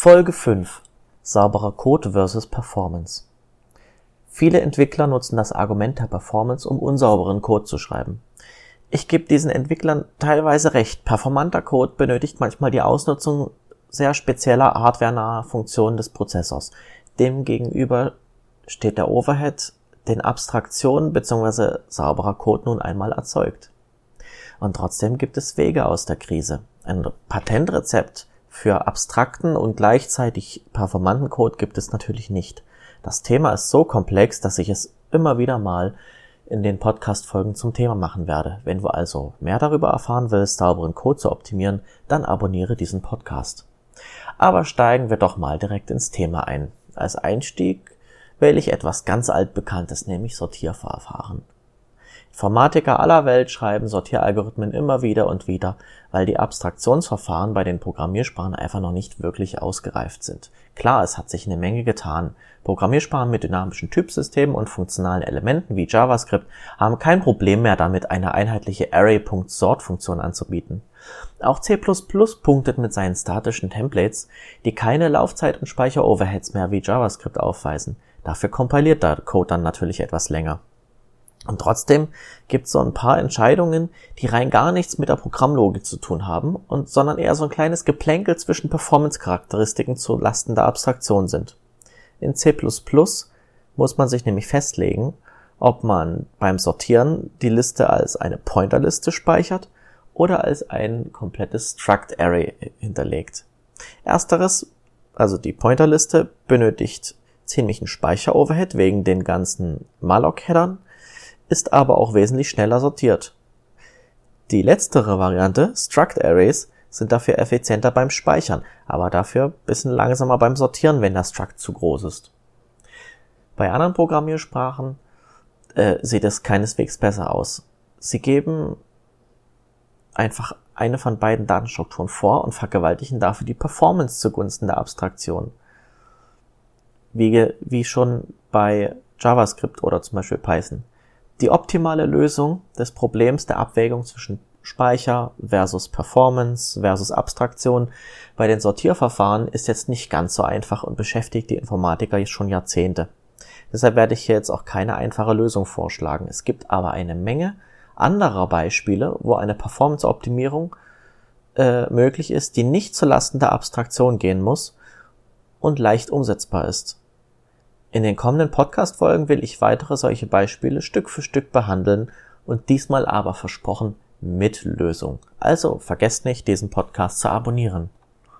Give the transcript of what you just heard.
Folge 5 Sauberer Code versus Performance Viele Entwickler nutzen das Argument der Performance, um unsauberen Code zu schreiben. Ich gebe diesen Entwicklern teilweise recht. Performanter Code benötigt manchmal die Ausnutzung sehr spezieller hardwarenaher Funktionen des Prozessors. Demgegenüber steht der Overhead, den Abstraktion bzw. sauberer Code nun einmal erzeugt. Und trotzdem gibt es Wege aus der Krise. Ein Patentrezept für abstrakten und gleichzeitig performanten Code gibt es natürlich nicht. Das Thema ist so komplex, dass ich es immer wieder mal in den Podcast-Folgen zum Thema machen werde. Wenn du also mehr darüber erfahren willst, sauberen Code zu optimieren, dann abonniere diesen Podcast. Aber steigen wir doch mal direkt ins Thema ein. Als Einstieg wähle ich etwas ganz altbekanntes, nämlich Sortierverfahren. Informatiker aller Welt schreiben Sortieralgorithmen immer wieder und wieder, weil die Abstraktionsverfahren bei den Programmiersprachen einfach noch nicht wirklich ausgereift sind. Klar, es hat sich eine Menge getan. Programmiersprachen mit dynamischen Typsystemen und funktionalen Elementen wie JavaScript haben kein Problem mehr damit, eine einheitliche Array.sort-Funktion anzubieten. Auch C++ punktet mit seinen statischen Templates, die keine Laufzeit- und Speicheroverheads mehr wie JavaScript aufweisen. Dafür kompiliert der Code dann natürlich etwas länger. Und trotzdem gibt es so ein paar Entscheidungen, die rein gar nichts mit der Programmlogik zu tun haben, und, sondern eher so ein kleines Geplänkel zwischen Performance-Charakteristiken zu Lasten der Abstraktion sind. In C++ muss man sich nämlich festlegen, ob man beim Sortieren die Liste als eine Pointerliste speichert oder als ein komplettes Struct Array hinterlegt. Ersteres, also die Pointerliste, benötigt ziemlichen Speicheroverhead wegen den ganzen malloc-Headern ist aber auch wesentlich schneller sortiert. Die letztere Variante, Struct Arrays, sind dafür effizienter beim Speichern, aber dafür bisschen langsamer beim Sortieren, wenn das Struct zu groß ist. Bei anderen Programmiersprachen äh, sieht es keineswegs besser aus. Sie geben einfach eine von beiden Datenstrukturen vor und vergewaltigen dafür die Performance zugunsten der Abstraktion. Wie, wie schon bei JavaScript oder zum Beispiel Python. Die optimale Lösung des Problems der Abwägung zwischen Speicher versus Performance versus Abstraktion bei den Sortierverfahren ist jetzt nicht ganz so einfach und beschäftigt die Informatiker schon Jahrzehnte. Deshalb werde ich hier jetzt auch keine einfache Lösung vorschlagen. Es gibt aber eine Menge anderer Beispiele, wo eine Performance-Optimierung äh, möglich ist, die nicht zulasten der Abstraktion gehen muss und leicht umsetzbar ist. In den kommenden Podcast-Folgen will ich weitere solche Beispiele Stück für Stück behandeln und diesmal aber versprochen mit Lösung. Also vergesst nicht, diesen Podcast zu abonnieren.